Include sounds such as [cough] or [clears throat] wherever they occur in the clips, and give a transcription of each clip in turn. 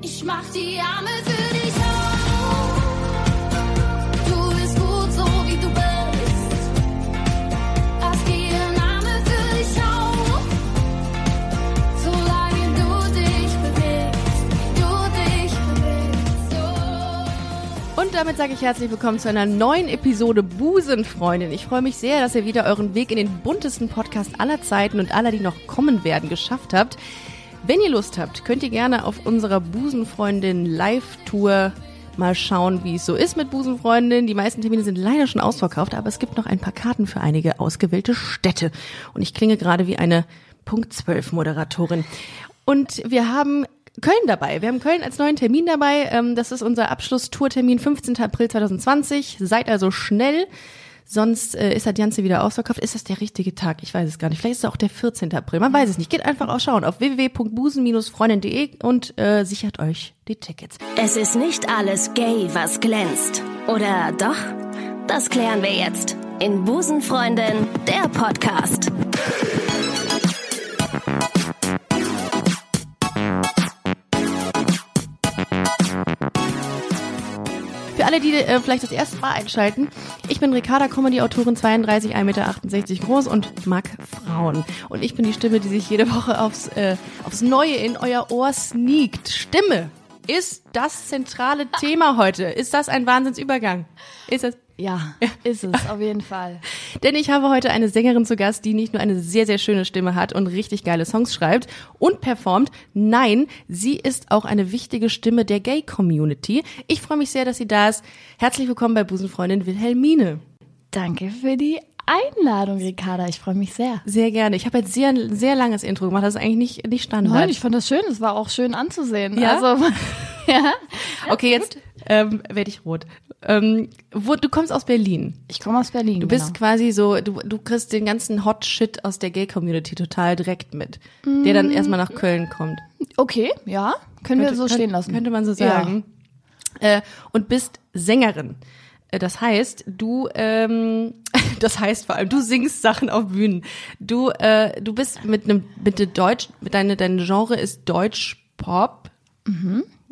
Ich mach die Arme für dich auf. Du bist gut so wie du bist. Lass die Arme für dich auf. Solange du dich bewegst, du dich bewegst. Und damit sage ich herzlich willkommen zu einer neuen Episode Busenfreundin. Ich freue mich sehr, dass ihr wieder euren Weg in den buntesten Podcast aller Zeiten und aller, die noch kommen werden, geschafft habt. Wenn ihr Lust habt, könnt ihr gerne auf unserer Busenfreundin Live-Tour mal schauen, wie es so ist mit Busenfreundin. Die meisten Termine sind leider schon ausverkauft, aber es gibt noch ein paar Karten für einige ausgewählte Städte. Und ich klinge gerade wie eine Punkt 12 Moderatorin. Und wir haben Köln dabei. Wir haben Köln als neuen Termin dabei. Ähm, Das ist unser Abschlusstourtermin 15. April 2020. Seid also schnell. Sonst äh, ist das Ganze wieder ausverkauft. Ist das der richtige Tag? Ich weiß es gar nicht. Vielleicht ist es auch der 14. April. Man weiß es nicht. Geht einfach auch schauen auf www.busen-freundin.de und äh, sichert euch die Tickets. Es ist nicht alles gay, was glänzt. Oder doch? Das klären wir jetzt in Busenfreundin, der Podcast. Alle, die äh, vielleicht das erste Mal einschalten, ich bin Ricarda, Comedy-Autorin, 32, 1,68 Meter groß und mag Frauen. Und ich bin die Stimme, die sich jede Woche aufs, äh, aufs Neue in euer Ohr sneakt. Stimme ist das zentrale Thema heute. Ist das ein Wahnsinnsübergang? Ist es? Ja, ist es, auf jeden Fall. [laughs] Denn ich habe heute eine Sängerin zu Gast, die nicht nur eine sehr, sehr schöne Stimme hat und richtig geile Songs schreibt und performt. Nein, sie ist auch eine wichtige Stimme der Gay-Community. Ich freue mich sehr, dass sie da ist. Herzlich willkommen bei Busenfreundin Wilhelmine. Danke für die Einladung, Ricarda. Ich freue mich sehr. Sehr gerne. Ich habe jetzt sehr, sehr langes Intro gemacht. Das ist eigentlich nicht, nicht Standard. Nein, ich fand das schön. Es war auch schön anzusehen. Ja? Also, [laughs] ja. okay, jetzt ähm, werde ich rot. Ähm, wo, du kommst aus Berlin. Ich komme aus Berlin. Du bist genau. quasi so, du, du kriegst den ganzen Hot Shit aus der Gay-Community total direkt mit, der dann erstmal nach Köln kommt. Okay, ja. Können wir so Könnte- stehen lassen. Könnte man so sagen. Äh, und bist Sängerin. Äh, Das heißt, du, ähm, [laughs] das heißt vor allem, du singst Sachen auf Bühnen. Du, äh, du bist mit einem, mit der Deutsch, mit deine, dein Genre ist Deutsch Pop.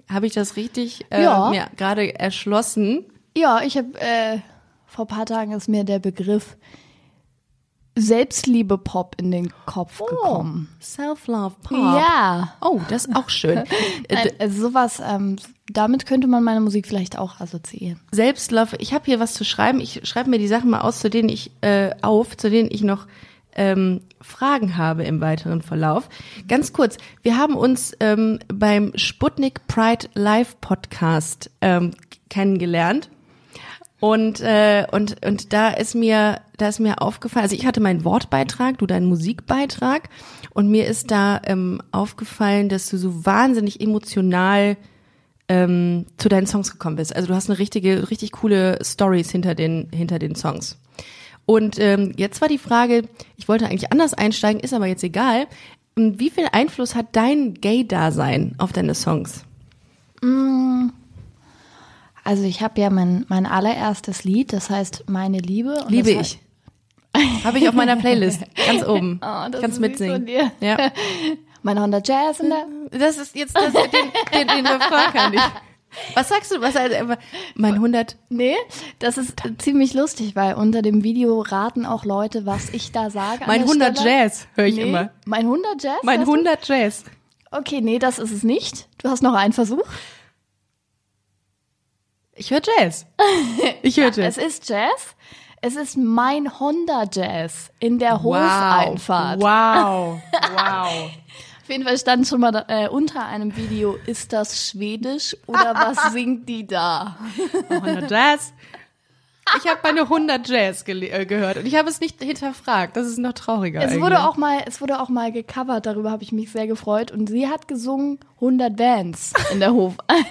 Habe ich das richtig äh, Ja. mir gerade erschlossen? Ja, ich habe äh, vor ein paar Tagen ist mir der Begriff Selbstliebe-Pop in den Kopf gekommen. Self-Love Pop. Ja. Oh, das ist auch schön. [laughs] Äh, Nein, also sowas, ähm, damit könnte man meine Musik vielleicht auch assoziieren. Selbstlove. Ich habe hier was zu schreiben. Ich schreibe mir die Sachen mal aus, zu denen ich äh, auf, zu denen ich noch ähm, Fragen habe im weiteren Verlauf. Ganz kurz, wir haben uns ähm, beim Sputnik Pride Live Podcast ähm, kennengelernt. Und, äh, und, und da ist mir, da ist mir aufgefallen, also ich hatte meinen Wortbeitrag, du deinen Musikbeitrag, und mir ist da ähm, aufgefallen, dass du so wahnsinnig emotional ähm, zu deinen Songs gekommen bist. Also du hast eine richtige, richtig coole Stories hinter den, hinter den Songs. Und ähm, jetzt war die Frage, ich wollte eigentlich anders einsteigen, ist aber jetzt egal. Ähm, Wie viel Einfluss hat dein Gay-Dasein auf deine Songs? Also ich habe ja mein, mein allererstes Lied, das heißt Meine Liebe. und Liebe ich. [laughs] Habe ich auf meiner Playlist, ganz oben. [laughs] Oh, das Kannst mitsingen. Ja. [laughs] Mein Honda Jazz in der. Das ist jetzt das, den, den, den Refrain kann ich. Was sagst du? Was, also, mein 100? Nee, das ist ziemlich lustig, weil unter dem Video raten auch Leute, was ich da sage. Mein der 100 Stelle. Jazz, höre ich nee, immer. Mein 100 Jazz? Mein sagst du? 100 Jazz. Okay, nee, das ist es nicht. Du hast noch einen Versuch. Ich höre Jazz. Ich höre [laughs] Jazz. Es ist Jazz. Es ist mein Honda Jazz in der Hofeinfahrt. Wow. [laughs] Wow. Auf jeden Fall stand schon mal äh, unter einem Video, ist das Schwedisch oder was [laughs] singt die da? 100 Jazz. Ich habe meine 100 Jazz äh, gehört und ich habe es nicht hinterfragt. Das ist noch trauriger. Es eigentlich. wurde auch mal, es wurde auch mal gecovert, darüber habe ich mich sehr gefreut. Und sie hat gesungen 100 Vans in der Hofeinfahrt.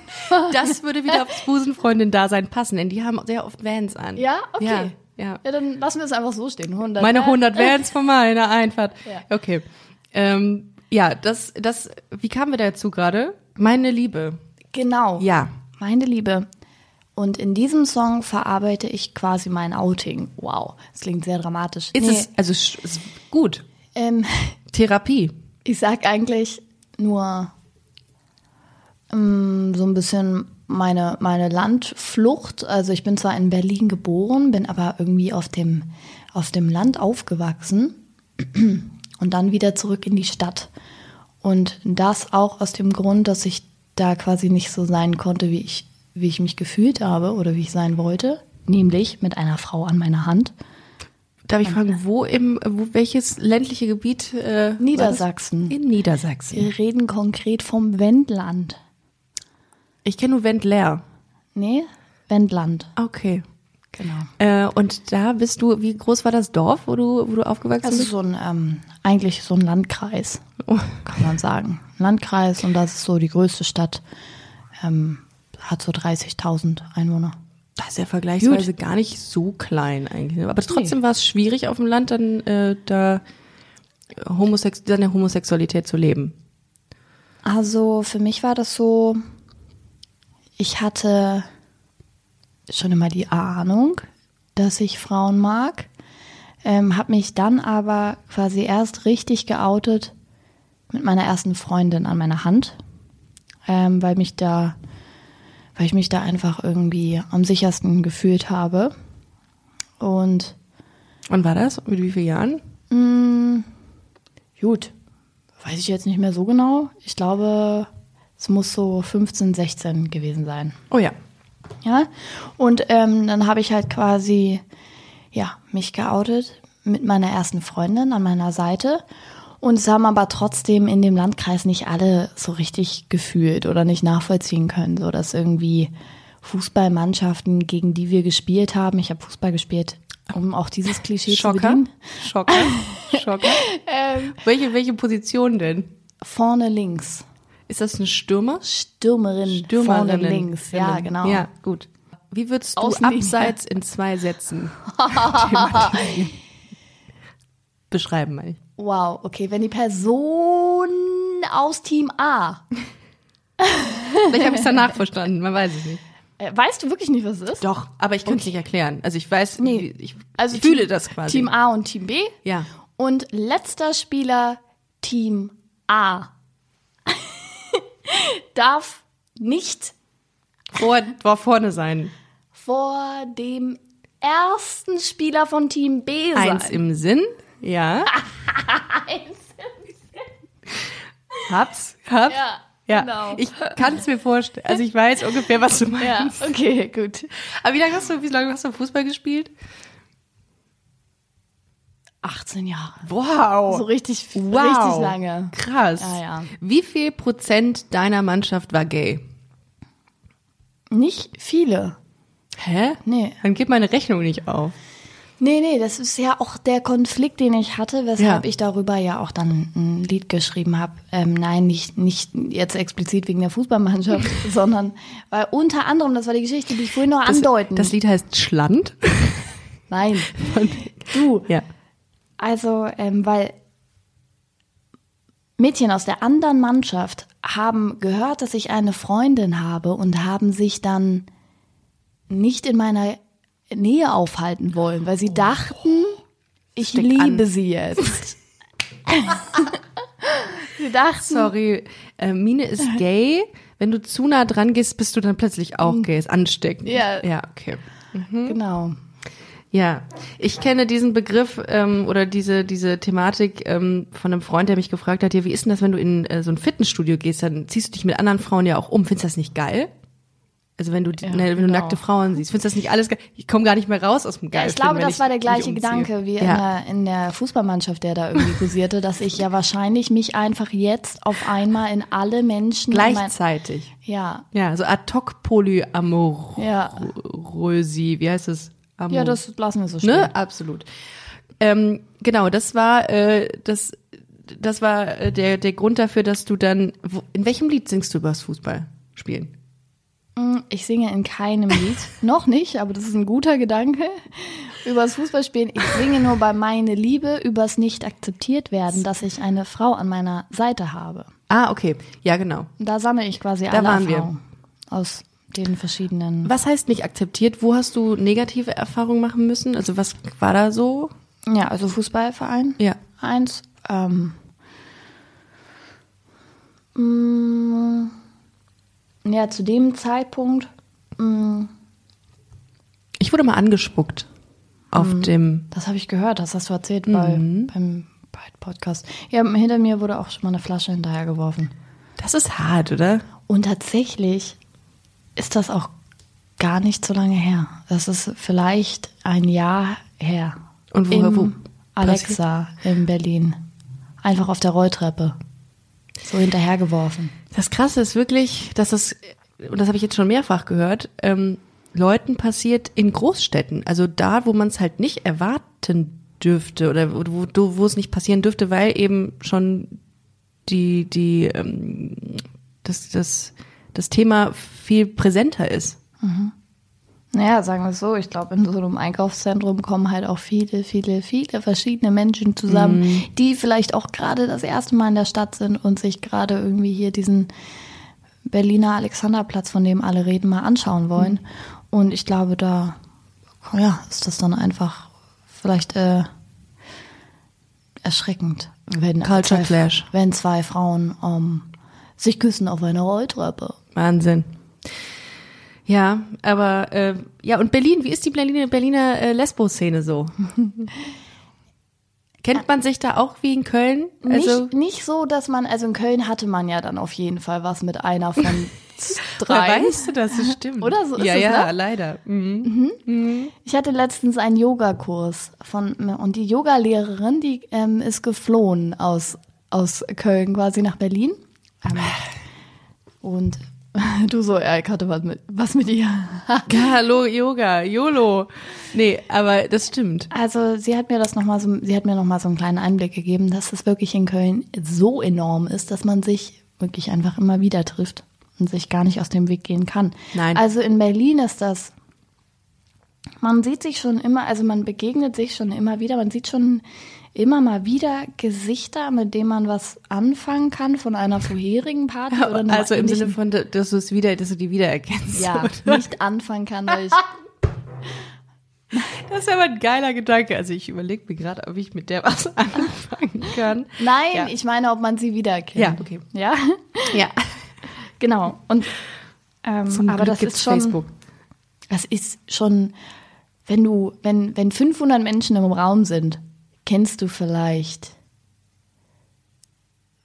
[laughs] Das würde wieder aufs Busenfreundin-Dasein passen, denn die haben sehr oft Vans an. Ja, okay. Ja, ja. Ja, dann lassen wir es einfach so stehen. 100 Meine Vans. 100 Vans von meiner Einfahrt. [laughs] Ja. Okay. Ähm, ja, das, das, wie kamen wir dazu gerade? Meine Liebe. Genau. Ja. Meine Liebe. Und in diesem Song verarbeite ich quasi mein Outing. Wow, das klingt sehr dramatisch. Ist Nee, es, also, ist gut. ähm, Therapie. ich sag eigentlich nur, ähm, so ein bisschen meine, meine Landflucht. Also ich bin zwar in Berlin geboren, bin aber irgendwie auf dem, auf dem Land aufgewachsen [clears throat] und dann wieder zurück in die Stadt. Und das auch aus dem Grund, dass ich da quasi nicht so sein konnte, wie ich, wie ich mich gefühlt habe oder wie ich sein wollte. Nämlich mit einer Frau an meiner Hand. Darf ich fragen, wo im, wo, welches ländliche Gebiet? Äh, Niedersachsen. In Niedersachsen. Wir reden konkret vom Wendland. Ich kenne nur Wendler. Nee, Wendland. Okay. Genau. Äh, und da bist du, wie groß war das Dorf, wo du, wo du aufgewachsen Das ist bist? so ein, ähm, eigentlich so ein Landkreis, Oh. kann man sagen. Landkreis und das ist so die größte Stadt. Ähm, hat so 30.000 Einwohner. Das ist ja vergleichsweise gar nicht so klein eigentlich. ne? Aber trotzdem war es schwierig auf dem Land dann äh, da Homosex deine Homosexualität zu leben. Also für mich war das so, ich hatte schon immer die Ahnung, dass ich Frauen mag, ähm, habe mich dann aber quasi erst richtig geoutet mit meiner ersten Freundin an meiner Hand, ähm, weil mich da, weil ich mich da einfach irgendwie am sichersten gefühlt habe. Und Wann war das? Mit wie vielen Jahren? Gut, weiß ich jetzt nicht mehr so genau. Ich glaube, es muss so 15, 16 gewesen sein. Oh ja. Ja, und ähm, dann habe ich halt quasi, ja, mich geoutet mit meiner ersten Freundin an meiner Seite. Und es haben aber trotzdem in dem Landkreis nicht alle so richtig gefühlt oder nicht nachvollziehen können, so dass irgendwie Fußballmannschaften, gegen die wir gespielt haben, ich habe Fußball gespielt, um auch dieses Klischee zu Schocker? bedienen. Schocker? [laughs] Schocker? welche, welche Position denn? Vorne links. Ist das ein Stürmer? Stürmerin, Stürmerin. vorne links. Ja, genau. Ja, gut. Wie würdest du Außenlinie. abseits in zwei Sätzen [laughs] [laughs] beschreiben mal? Wow, okay, wenn die Person aus Team A. Vielleicht habe ich es danach verstanden, man weiß es nicht. Äh, weißt du wirklich nicht, was es ist? Doch, aber ich könnte es nicht erklären. Also ich weiß, Nee. ich Also fühle Team- das quasi. Team A und Team B. Ja. Und letzter Spieler Team A [laughs] darf nicht Vor, vor vorne sein. vor dem ersten Spieler von Team B sein. Eins im Sinn, ja. [laughs] Hab's, hab's. Ja, Ja, genau. ich kann es mir vorstellen. Also ich weiß ungefähr, was du [laughs] ja, meinst. okay, gut. Aber wie lange hast du, wie lange hast du Fußball gespielt? 18 Jahre. Wow. So richtig, wow. richtig lange. Krass. Ja, ja. Wie viel Prozent deiner Mannschaft war gay? Nicht viele. Hä? Nee. Dann geht meine Rechnung nicht auf. Nee, nee, das ist ja auch der Konflikt, den ich hatte, weshalb Ja. ich darüber ja auch dann ein Lied geschrieben habe. Ähm, nein, nicht, nicht jetzt explizit wegen der Fußballmannschaft, [laughs] sondern weil unter anderem, das war die Geschichte, die ich vorhin noch Das, andeuten. das Lied heißt Schland. [laughs] nein, du. ja. Also, ähm, weil Mädchen aus der anderen Mannschaft haben gehört, dass ich eine Freundin habe und haben sich dann nicht in meiner Nähe aufhalten wollen, weil sie dachten, ich Steck liebe an. sie jetzt. [laughs] sie dachten, Sorry, äh, Mine ist gay. Wenn du zu nah dran gehst, bist du dann plötzlich auch gay. Ist ansteckend. Ja. Ja, okay. genau. Ja, ich kenne diesen Begriff ähm, oder diese diese Thematik ähm, von einem Freund, der mich gefragt hat, ja, wie ist denn das, wenn du in äh, so ein Fitnessstudio gehst, dann ziehst du dich mit anderen Frauen ja auch um. Findest du das nicht geil? Also wenn du die, Ja, ne, wenn du genau. nackte Frauen siehst, findest du das nicht alles geil? Ich komme gar nicht mehr raus aus dem geil. Ja, ich glaube, das war der gleiche. Gedanke wie in, ja. der, in der Fußballmannschaft, der da irgendwie [laughs] kursierte, dass ich ja wahrscheinlich mich einfach jetzt auf einmal in alle Menschen in mein- Gleichzeitig. ja, Ja, so ad hoc polyamorösi, Ja. wie heißt es? Amor ja, das lassen wir so stehen. Ne? Absolut. Ähm, genau, das war äh, das das war äh, der der Grund dafür, dass du dann wo, in welchem Lied singst du übers Fußball spielen? Ich singe in keinem Lied. [laughs] Noch nicht, aber das ist ein guter Gedanke. Übers Fußballspielen. Ich singe nur bei meine Liebe, übers nicht akzeptiert werden, dass ich eine Frau an meiner Seite habe. Ah, okay. Ja, genau. Da sammle ich quasi Da alle waren wir. Aus den verschiedenen. Was heißt nicht akzeptiert? Wo hast du negative Erfahrungen machen müssen? Also was war da so? Ja, also Fußballverein. Ja. Eins. Ähm, mm, ja, zu dem Zeitpunkt, mh, Ich wurde mal angespuckt auf Mhm. dem. das habe ich gehört, das hast du erzählt bei, beim, bei Podcast. Ja, hinter mir wurde auch schon mal eine Flasche hinterhergeworfen. Das ist hart, oder? Und tatsächlich ist das auch gar nicht so lange her. Das ist vielleicht ein Jahr her. Und wo- Im wo Alexa in Berlin. Einfach auf der Rolltreppe. So hinterhergeworfen. Das Krasse ist wirklich, dass das, und das habe ich jetzt schon mehrfach gehört, ähm, Leuten passiert in Großstädten. Also da, wo man es halt nicht erwarten dürfte oder wo, wo, wo es nicht passieren dürfte, weil eben schon die, die, ähm, das, das, das Thema viel präsenter ist. Naja, sagen wir es so, ich glaube, in so einem Einkaufszentrum kommen halt auch viele, viele, viele verschiedene Menschen zusammen, die vielleicht auch gerade das erste Mal in der Stadt sind und sich gerade irgendwie hier diesen Berliner Alexanderplatz, von dem alle reden, mal anschauen wollen. Und ich glaube, da ja, ist das dann einfach vielleicht äh, erschreckend, wenn, Culture zwei, Clash. wenn zwei Frauen ähm, sich küssen auf einer Rolltreppe. Wahnsinn. Ja, aber äh, ja, und Berlin, wie ist die Berliner, Berliner äh, Lesbo-Szene so? [laughs] Kennt man sich da auch wie in Köln? Also, nicht, nicht so, dass man, also in Köln hatte man ja dann auf jeden Fall was mit einer von [laughs] drei. weißt du das? Das stimmt. Oder so ist ja, es, ja, ne? leider. Mhm. Ich hatte letztens einen Yogakurs von, und die Yogalehrerin, die ähm, ist geflohen aus, aus Köln quasi nach Berlin. Ähm, und [laughs] du so, ja, ich hatte was mit, was mit ihr. [laughs] Hallo, Yoga, YOLO. Nee, aber das stimmt. Also sie hat mir das noch mal so, sie hat mir noch mal so einen kleinen Einblick gegeben, dass es wirklich in Köln so enorm ist, dass man sich wirklich einfach immer wieder trifft und sich gar nicht aus dem Weg gehen kann. Nein. Also in Berlin ist das, man sieht sich schon immer, also man begegnet sich schon immer wieder, man sieht schon immer mal wieder Gesichter, mit denen man was anfangen kann von einer vorherigen Party oder einem Also im Sinne von, dass du es wieder, dass du die wiedererkennst. ja, oder? nicht anfangen kann, weil ich [laughs] Das ist aber ein geiler Gedanke. Also ich überlege mir gerade, ob ich mit der was [laughs] anfangen kann. Nein, Ja. ich meine, ob man sie wiedererkennt. Ja, okay. Ja, [laughs] Ja. genau. Und ähm, Zum aber Glück das gibt's ist schon, Facebook. das ist schon, wenn du, wenn wenn 500 Menschen im Raum sind, kennst du vielleicht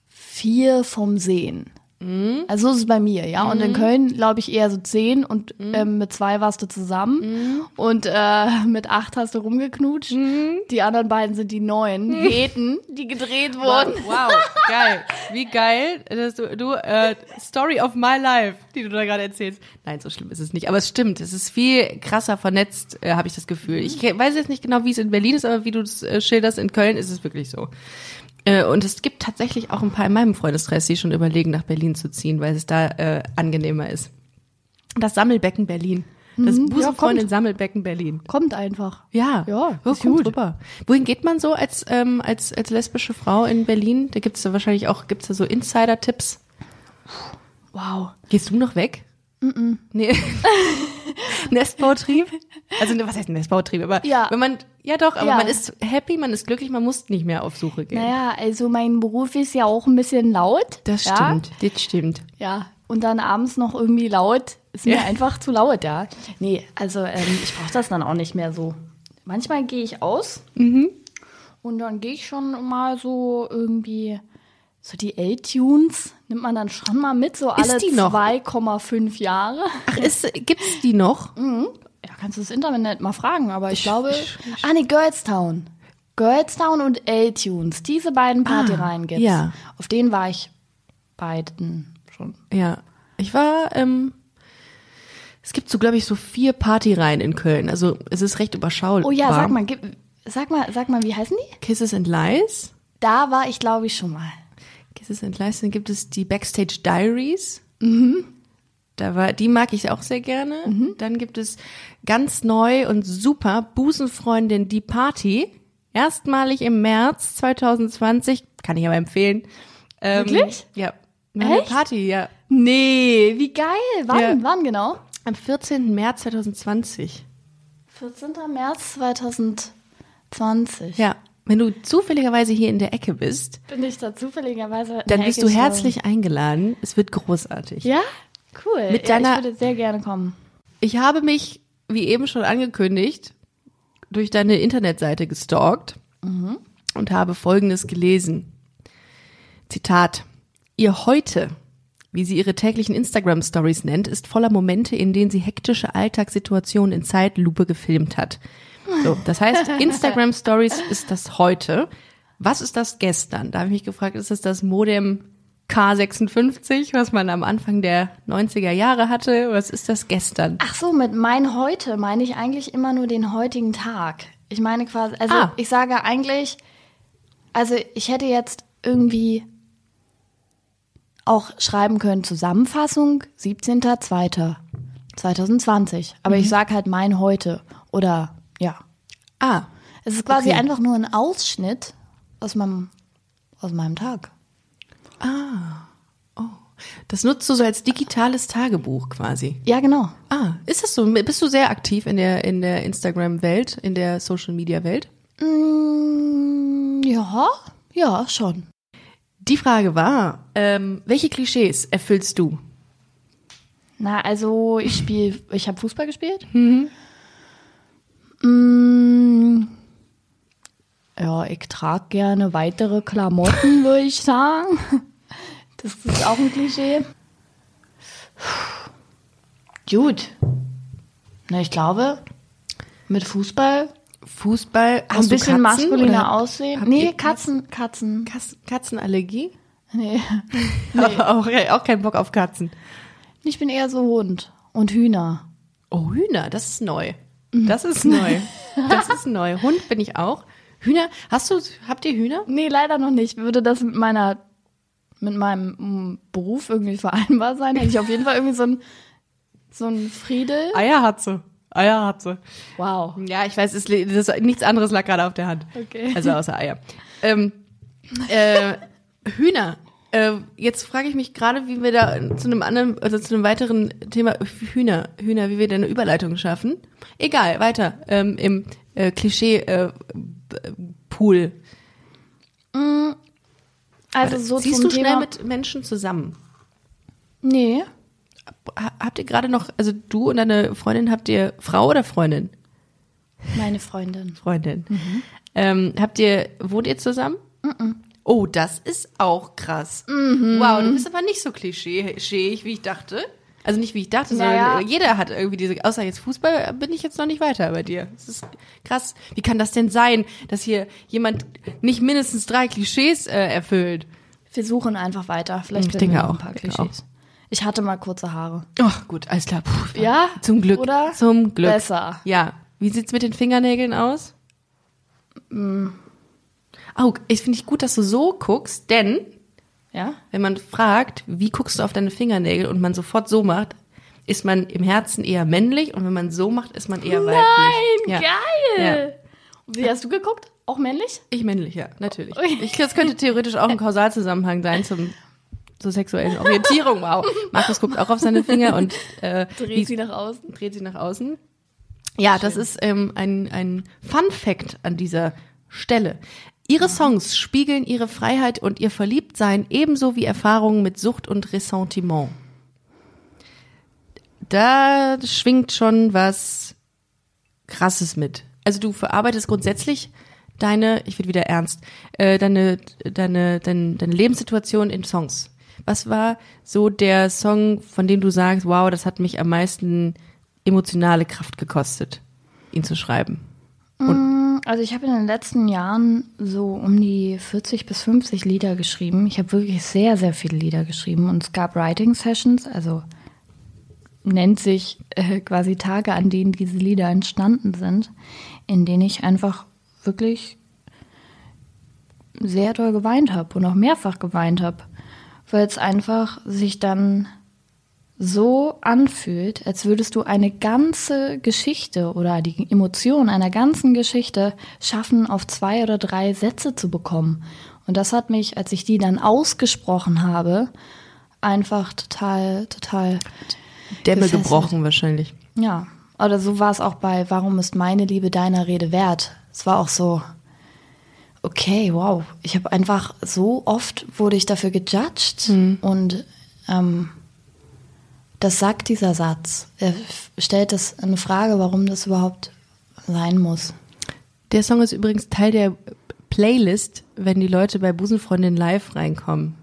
vier vom Sehen. Mhm. Also so ist es bei mir, ja. Und in Köln glaube ich eher so zehn und Mhm. ähm, mit zwei warst du zusammen und äh, mit acht hast du rumgeknutscht. Mhm. Die anderen beiden sind die neuen Heten, die gedreht wurden. Wow, geil. Wie geil, dass du, du äh, Story of my life, die du da gerade erzählst. Nein, so schlimm ist es nicht. Aber es stimmt, es ist viel krasser vernetzt, äh, habe ich das Gefühl. Ich weiß jetzt nicht genau, wie es in Berlin ist, aber wie du es äh, schilderst, in Köln ist es wirklich so. Äh, und es gibt tatsächlich auch ein paar in meinem Freundeskreis, die schon überlegen, nach Berlin zu ziehen, weil es da äh, angenehmer ist. Das Sammelbecken Berlin. Das Mhm, ja, Busenfreundin kommt. Sammelbecken Berlin. Kommt einfach. Ja, Ja, oh, ist gut. rüber. Wohin geht man so als, ähm, als, als lesbische Frau in Berlin? Da gibt's da wahrscheinlich auch, gibt's da so Insider-Tipps? Wow. Gehst du noch weg? Nee. [laughs] Nestbautrieb? Also, ne, was heißt Nestbautrieb? Aber Ja. wenn man, ja doch, aber Ja. man ist happy, man ist glücklich, man muss nicht mehr auf Suche gehen. Naja, also mein Beruf ist ja auch ein bisschen laut. Das ja? stimmt, das stimmt. Ja. Und dann abends noch irgendwie laut. Ist mir einfach zu laut, ja. Nee, also ähm, [laughs] ich brauche das dann auch nicht mehr so. Manchmal gehe ich aus Mhm. und dann gehe ich schon mal so irgendwie, so die L-Tunes nimmt man dann schon mal mit, so alle die noch? 2,5 Jahre. Ach, ist, gibt's die noch? Ja, kannst du das Internet mal fragen, aber ich glaube. Ah, nee, Girlstown. Girlstown und L-Tunes. Diese beiden Partyreihen gibt's. ja. Auf denen war ich beiden schon. Ja. Ich war, ähm, es gibt so, glaube ich, so vier Partyreihen in Köln. Also, es ist recht überschaubar. Oh ja, sag mal, gib, sag mal, sag mal, wie heißen die? Kisses and Lies. Da war ich, glaube ich, schon mal. Lies, dann gibt es die Backstage Diaries. Mhm. Da war, die mag ich auch sehr gerne. Dann gibt es ganz neu und super Busenfreundin Die Party. Erstmalig im März 2020, kann ich aber empfehlen. Ähm, Wirklich? Ja. Echt? Party, ja. Nee, wie geil. Wann, Ja. wann genau? Am 14. März 2020. 14. März 2020. Ja. Wenn du zufälligerweise hier in der Ecke bist, Bin ich da zufälligerweise. dann bist du ich herzlich eingeladen. Es wird großartig. Ja? Cool. Mit ja, deiner- ich würde sehr gerne kommen. Ich habe mich, wie eben schon angekündigt, durch deine Internetseite gestalkt und habe Folgendes gelesen. Zitat. Ihr heute, wie sie ihre täglichen Instagram-Stories nennt, ist voller Momente, in denen sie hektische Alltagssituationen in Zeitlupe gefilmt hat. So, das heißt, [laughs] Instagram-Stories ist das heute. Was ist das gestern? Da habe ich mich gefragt, ist es das Modem K56, was man am Anfang der 90er Jahre hatte? Was ist das gestern? Ach so, mit mein heute meine ich eigentlich immer nur den heutigen Tag. Ich meine quasi, also Ah. ich sage eigentlich, also ich hätte jetzt irgendwie auch schreiben können, Zusammenfassung 17.02.2020. Aber ich sage halt mein heute oder. Ah, Es ist quasi Okay. einfach nur ein Ausschnitt aus meinem, aus meinem Tag. das nutzt du so als digitales Tagebuch quasi. Ja, genau. Ah, ist das so? Bist du sehr aktiv in der, in der Instagram-Welt, in der Social-Media-Welt? Mm, ja, ja, schon. Die Frage war, ähm, welche Klischees erfüllst du? Na, also ich spiele, ich habe Fußball gespielt. Mm, ja, ich trage gerne weitere Klamotten, [laughs] würde ich sagen. Das ist auch ein Klischee. Gut. Na, ich glaube, mit Fußball Fußball, ein hast du bisschen Katzen, maskuliner aussehen. Nee, Katzen, Katzen. Kas- Katzenallergie? Nee. [laughs] Aber auch, auch keinen Bock auf Katzen. Ich bin eher so Hund und Hühner. Oh, Hühner, das ist neu. Das ist neu. Das ist neu. Hund bin ich auch. Hühner, hast du, habt ihr Hühner? Nee, leider noch nicht. Würde das mit meiner, mit meinem mm, Beruf irgendwie vereinbar sein? Hätte ich auf jeden Fall irgendwie so ein, so ein Friedel. Eier hat sie. Eier hat sie. Wow. Ja, ich weiß, es, das, nichts anderes lag gerade auf der Hand. Okay. Also außer Eier. Ähm, äh, Hühner. Äh, jetzt frage ich mich gerade, wie wir da zu einem anderen, also zu einem weiteren Thema Hühner, Hühner, wie wir da eine Überleitung schaffen. Egal, weiter. Ähm, Im äh, Klischee-Pool. Also so Ziehst zum du schnell Thema. mit Menschen zusammen? nee. Ha- Habt ihr gerade noch, also du und deine Freundin, habt ihr Frau oder Freundin? Meine Freundin. Freundin. Ähm, habt ihr, wohnt ihr zusammen? Oh, das ist auch krass. Wow, du bist aber nicht so klischeeig, wie ich dachte. Also nicht wie ich dachte, Naja. sondern jeder hat irgendwie diese, außer jetzt Fußball, bin ich jetzt noch nicht weiter bei dir. Das ist krass. Wie kann das denn sein, dass hier jemand nicht mindestens drei Klischees äh, erfüllt? Wir suchen einfach weiter. Vielleicht Ich denke wir noch auch, ein paar Klischees. Ich hatte mal kurze Haare. Ach gut, alles klar. Puh, Ja? Zum Glück. Oder? Zum Glück. Besser. Ja. Wie sieht's mit den Fingernägeln aus? Oh, ich finde ich gut, dass du so guckst, denn Ja? wenn man fragt, wie guckst du auf deine Fingernägel und man sofort so macht, ist man im Herzen eher männlich und wenn man so macht, ist man eher weiblich. Nein, ja. geil! Wie hast du geguckt? Auch männlich? Ich männlich, ja, natürlich. Ich, das könnte theoretisch auch ein [laughs] Kausalzusammenhang sein zum zur sexuellen Orientierung. Wow. Markus guckt auch auf seine Finger und äh, wie- Dreht sie nach außen. dreht sie nach außen. Ja, das ist ähm, ein, ein Fun Fact an dieser Stelle. Ihre Songs spiegeln ihre Freiheit und ihr Verliebtsein ebenso wie Erfahrungen mit Sucht und Ressentiment. Da schwingt schon was Krasses mit. Also du verarbeitest grundsätzlich deine, ich werde wieder ernst, äh, deine, deine, deine, deine Lebenssituation in Songs. Was war so der Song, von dem du sagst, wow, das hat mich am meisten emotionale Kraft gekostet, ihn zu schreiben? Also ich habe in den letzten Jahren so um die 40 bis 50 Lieder geschrieben. Ich habe wirklich sehr, sehr viele Lieder geschrieben und es gab Writing Sessions, also nennt sich äh, quasi Tage, an denen diese Lieder entstanden sind, in denen ich einfach wirklich sehr doll geweint habe und auch mehrfach geweint habe, weil es einfach sich dann so anfühlt, als würdest du eine ganze Geschichte oder die Emotion einer ganzen Geschichte schaffen, auf zwei oder drei Sätze zu bekommen. Und das hat mich, als ich die dann ausgesprochen habe, einfach total, total, Dämme Gefesselt. gebrochen wahrscheinlich. ja. Oder so war es auch bei Warum ist meine Liebe deiner Rede wert? Es war auch so, okay, wow. Ich habe einfach so oft wurde ich dafür gejudged und ähm, das sagt dieser Satz. Er stellt das eine Frage, warum das überhaupt sein muss. Der Song ist übrigens Teil der Playlist, wenn die Leute bei Busenfreundin live reinkommen.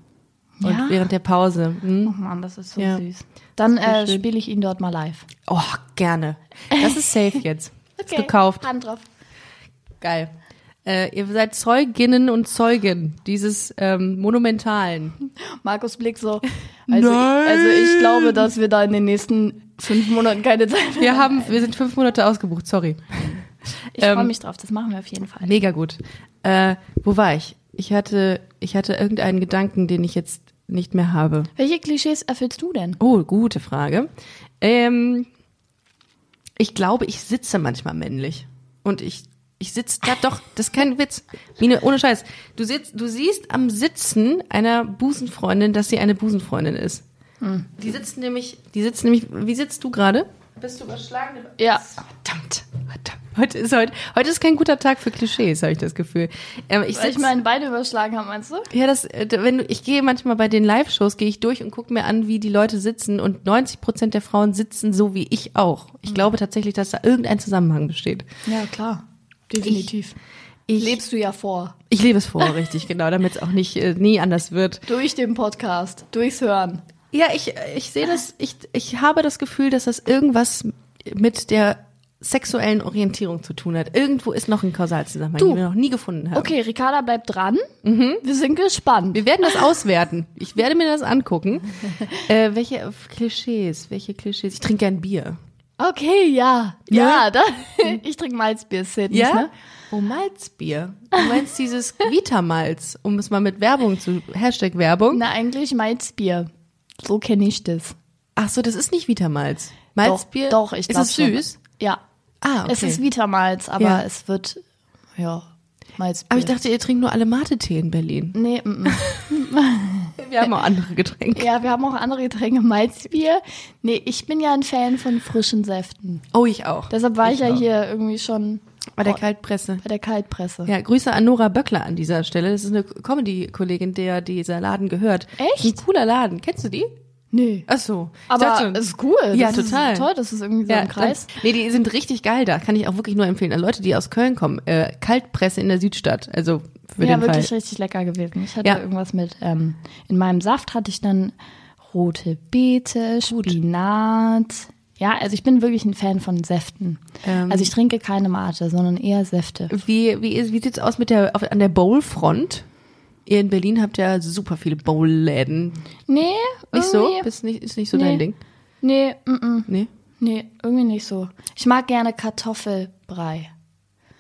Und Ja? während der Pause. Hm? Oh Mann, das ist so Ja. süß. Dann äh, spiele ich ihn dort mal live. Oh, gerne. Das ist safe jetzt. [laughs] Ist gekauft. Hand drauf. Geil. Äh, ihr seid Zeuginnen und Zeugen dieses ähm, monumentalen. Markus Blick so. Also, also ich glaube, dass wir da in den nächsten fünf Monaten keine Zeit mehr Wir haben, wir sind fünf Monate ausgebucht, sorry. Ich freue Ähm, mich drauf, das machen wir auf jeden Fall. Mega gut. Äh, wo war ich? Ich hatte, ich hatte irgendeinen Gedanken, den ich jetzt nicht mehr habe. Welche Klischees erfüllst du denn? Oh, gute Frage. Ähm, ich glaube, ich sitze manchmal männlich. Und ich, ich sitze da doch, das ist kein Witz. Mine, ohne Scheiß. Du sitzt, du siehst am Sitzen einer Busenfreundin, dass sie eine Busenfreundin ist. Die sitzt nämlich, die sitzt nämlich, wie sitzt du gerade? Bist du überschlagen? Ja. Verdammt, verdammt. Heute ist heute, heute ist kein guter Tag für Klischees, habe ich das Gefühl. Ähm, ich Weil ich meine Beine überschlagen habe, meinst du? ja, das, äh, wenn du, ich gehe manchmal bei den Live-Shows, gehe ich durch und gucke mir an, wie die Leute sitzen und 90 Prozent der Frauen sitzen so wie ich auch. Ich glaube tatsächlich, dass da irgendein Zusammenhang besteht. Ja, klar. Definitiv. Ich, Lebst du ja vor. ich lebe es vor, [laughs] richtig, genau, damit es auch nicht äh, nie anders wird. Durch den Podcast, durchs Hören. Ja, ich, ich sehe das, ich, ich habe das Gefühl, dass das irgendwas mit der sexuellen Orientierung zu tun hat. Irgendwo ist noch ein Kausalzusammenhang, Du. den wir noch nie gefunden haben. Okay, Ricarda bleibt dran. Wir sind gespannt. Wir werden das auswerten. Ich werde mir das angucken. [laughs] äh, welche Klischees, welche Klischees? Ich trinke gern Bier. Okay, ja. Ja, da, [laughs] ich trinke Malzbier, Sid. Ne? Oh, Malzbier. Du meinst dieses Vitamalz, um es mal mit Werbung zu, Hashtag Werbung. Na, eigentlich Malzbier. So kenne ich das. Ach so, das ist nicht Vitamalz. Malzbier? Doch, doch ich Ist glaub es schon. süß? Ja. Ah, okay. Es ist Vitamalz, aber Ja. es wird, ja, Malzbier. Aber ich dachte, ihr trinkt nur alle Mate-Tee in Berlin. Nee, mm, mm. [laughs] Wir haben auch andere Getränke. ja, wir haben auch andere Getränke, Malzbier. Nee, ich bin ja ein Fan von frischen Säften. Oh, ich auch. Deshalb war ich, ja auch. hier irgendwie schon Bei der Kaltpresse. bei der Kaltpresse. Ja, Grüße an Nora Böckler an dieser Stelle. Das ist eine Comedy-Kollegin, der dieser Laden gehört. Echt? Ein cooler Laden. Kennst du die? Nee. Ach so. Aber es ist cool. Ja, das total. Ist toll, das ist irgendwie so Ja, ein Kreis. dann- Nee, die sind richtig geil da. Kann ich auch wirklich nur empfehlen. An Leute, die aus Köln kommen. Äh, Kaltpresse in der Südstadt. Also für ja, den wirklich Fall. richtig lecker gewesen. Ich hatte Ja. irgendwas mit, ähm, in meinem Saft hatte ich dann rote Beete, Spinat. Ja, also ich bin wirklich ein Fan von Säften. Ähm. also ich trinke keine Mate, sondern eher Säfte. Wie, wie, wie sieht's aus mit der, auf, an der Bowl-Front? Ihr in Berlin habt ja super viele Bowl-Läden. Nee, Nicht so? Ist nicht, ist nicht so Nee. dein Ding? Nee, mm, Nee? nee, irgendwie nicht so. Ich mag gerne Kartoffelbrei.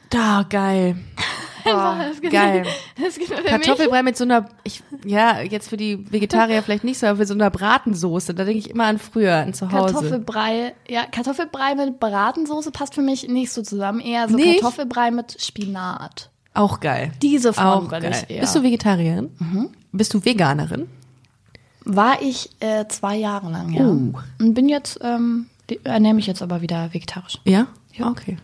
Da, geil. [laughs] Boah, geil. [laughs] Das gibt mir für Kartoffelbrei mit so einer, ich, ja, jetzt für die Vegetarier [laughs] vielleicht nicht so, aber für so einer Bratensoße. Da denke ich immer an früher, an zu Hause. Kartoffelbrei, ja, Kartoffelbrei mit Bratensoße passt für mich nicht so zusammen. Eher so Nicht? Kartoffelbrei mit Spinat. Auch geil. Diese Form Auch gönn geil. ich eher. Bist du Vegetarierin? Bist du Veganerin? War ich äh, zwei Jahre lang, ja. Oh. Und bin jetzt, ähm, ernähre mich jetzt aber wieder vegetarisch. Ja? Ja. Okay.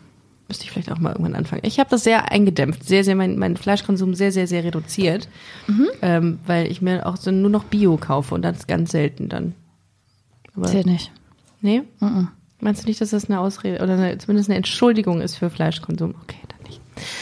Müsste ich vielleicht auch mal irgendwann anfangen. Ich habe das sehr eingedämpft, sehr, sehr, mein, mein Fleischkonsum sehr, sehr, sehr reduziert, ähm, weil ich mir auch so nur noch Bio kaufe und das ganz selten dann. Aber, Zählt nicht. nee? Meinst du nicht, dass das eine Ausrede oder eine, zumindest eine Entschuldigung ist für Fleischkonsum? Okay, dann nicht.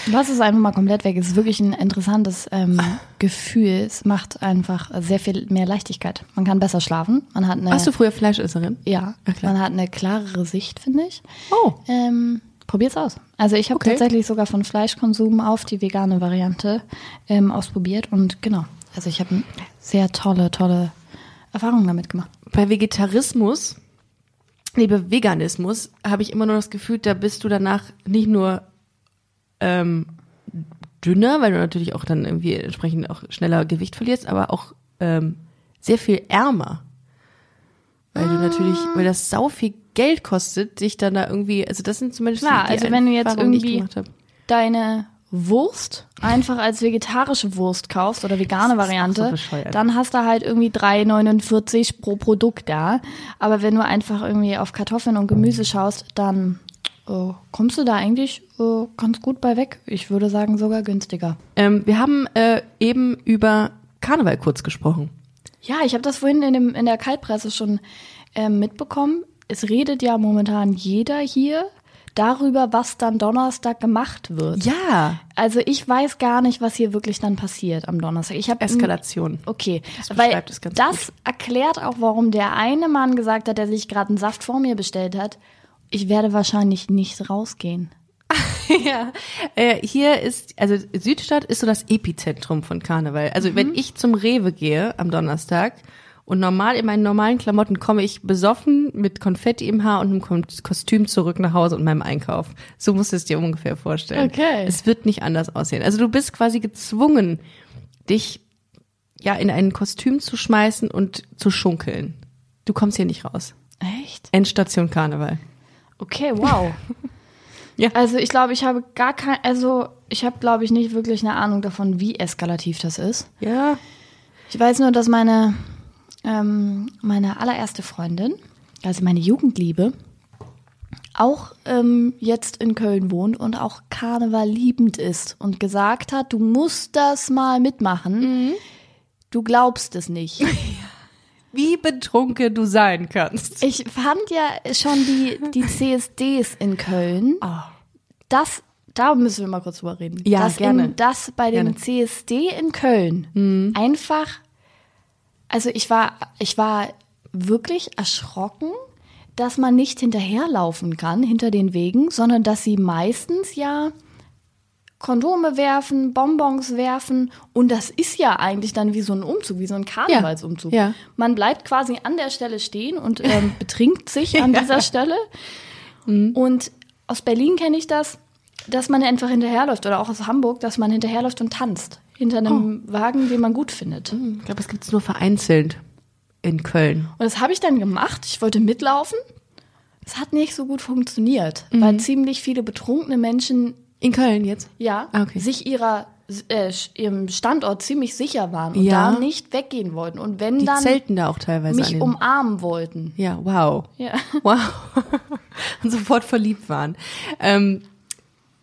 Lass es einfach mal komplett weg. Es ist wirklich ein interessantes ähm, Gefühl. Es macht einfach sehr viel mehr Leichtigkeit. Man kann besser schlafen. Man hat eine, Warst du früher Fleischesserin? ja, klar. man hat eine klarere Sicht, finde ich. Oh. Ähm, probier's aus. Also ich habe Okay. tatsächlich sogar von Fleischkonsum auf die vegane Variante ähm, ausprobiert und genau. Also ich habe sehr tolle, tolle Erfahrungen damit gemacht. Bei Vegetarismus, liebe Veganismus, habe ich immer nur das Gefühl, da bist du danach nicht nur ähm, dünner, weil du natürlich auch dann irgendwie entsprechend auch schneller Gewicht verlierst, aber auch ähm, sehr viel ärmer. Weil du natürlich, weil das sau viel Geld kostet, dich dann da irgendwie, also das sind zumindest Klar, die also wenn du jetzt irgendwie deine Wurst einfach als vegetarische Wurst kaufst oder vegane Variante, so dann hast du halt irgendwie 3,49 pro Produkt da. Aber wenn du einfach irgendwie auf Kartoffeln und Gemüse schaust, dann äh, kommst du da eigentlich äh, ganz gut bei weg. Ich würde sagen sogar günstiger. Ähm, wir haben äh, eben über Karneval kurz gesprochen. Ja, ich habe das vorhin in, dem, in der Kaltpresse schon ähm, mitbekommen, es redet ja momentan jeder hier darüber, was dann Donnerstag gemacht wird. Ja. Also ich weiß gar nicht, was hier wirklich dann passiert am Donnerstag. Ich habe Eskalation. Okay, Das weil ganz das erklärt auch, warum der eine Mann gesagt hat, der sich gerade einen Saft vor mir bestellt hat, ich werde wahrscheinlich nicht rausgehen. [laughs] ja. Äh, hier ist, also Südstadt ist so das Epizentrum von Karneval. Also wenn ich zum Rewe gehe am Donnerstag und normal in meinen normalen Klamotten komme ich besoffen mit Konfetti im Haar und einem Kostüm zurück nach Hause und meinem Einkauf. So musst du es dir ungefähr vorstellen. Okay. Es wird nicht anders aussehen. Also du bist quasi gezwungen, dich ja in ein Kostüm zu schmeißen und zu schunkeln. Du kommst hier nicht raus. Echt? Endstation Karneval. Okay, wow. [laughs] Ja. Also ich glaube, ich habe gar kein, also ich habe, glaube ich, nicht wirklich eine Ahnung davon, wie eskalativ das ist. Ja. Ich weiß nur, dass meine, ähm, meine allererste Freundin, also meine Jugendliebe, auch ähm, jetzt in Köln wohnt und auch Karneval liebend ist und gesagt hat, du musst das mal mitmachen. Du glaubst es nicht. [laughs] Wie betrunken du sein kannst. Ich fand ja schon die, die CSDs in Köln. Das, da müssen wir mal kurz drüber reden. Ja, dass gerne. In, dass bei dem Gerne. CSD in Köln einfach, also ich war, ich war wirklich erschrocken, dass man nicht hinterherlaufen kann hinter den Wegen, sondern dass sie meistens ja Kondome werfen, Bonbons werfen und das ist ja eigentlich dann wie so ein Umzug, wie so ein Karnevalsumzug. Ja. Man bleibt quasi an der Stelle stehen und ähm, [laughs] betrinkt sich an dieser Stelle. Und aus Berlin kenne ich das, dass man einfach hinterherläuft oder auch aus Hamburg, dass man hinterherläuft und tanzt hinter einem Wagen, den man gut findet. Und Ich glaube, es gibt es nur vereinzelt in Köln. das habe ich dann gemacht. Ich wollte mitlaufen. Es hat nicht so gut funktioniert, weil ziemlich viele betrunkene Menschen In Köln jetzt? ja, Ah, okay. sich ihrer äh, ihrem Standort ziemlich sicher waren und Ja. da nicht weggehen wollten. Und wenn Die dann zelten da auch teilweise mich umarmen wollten. Ja, wow. Ja. Wow. [laughs] Und sofort verliebt waren. Ähm,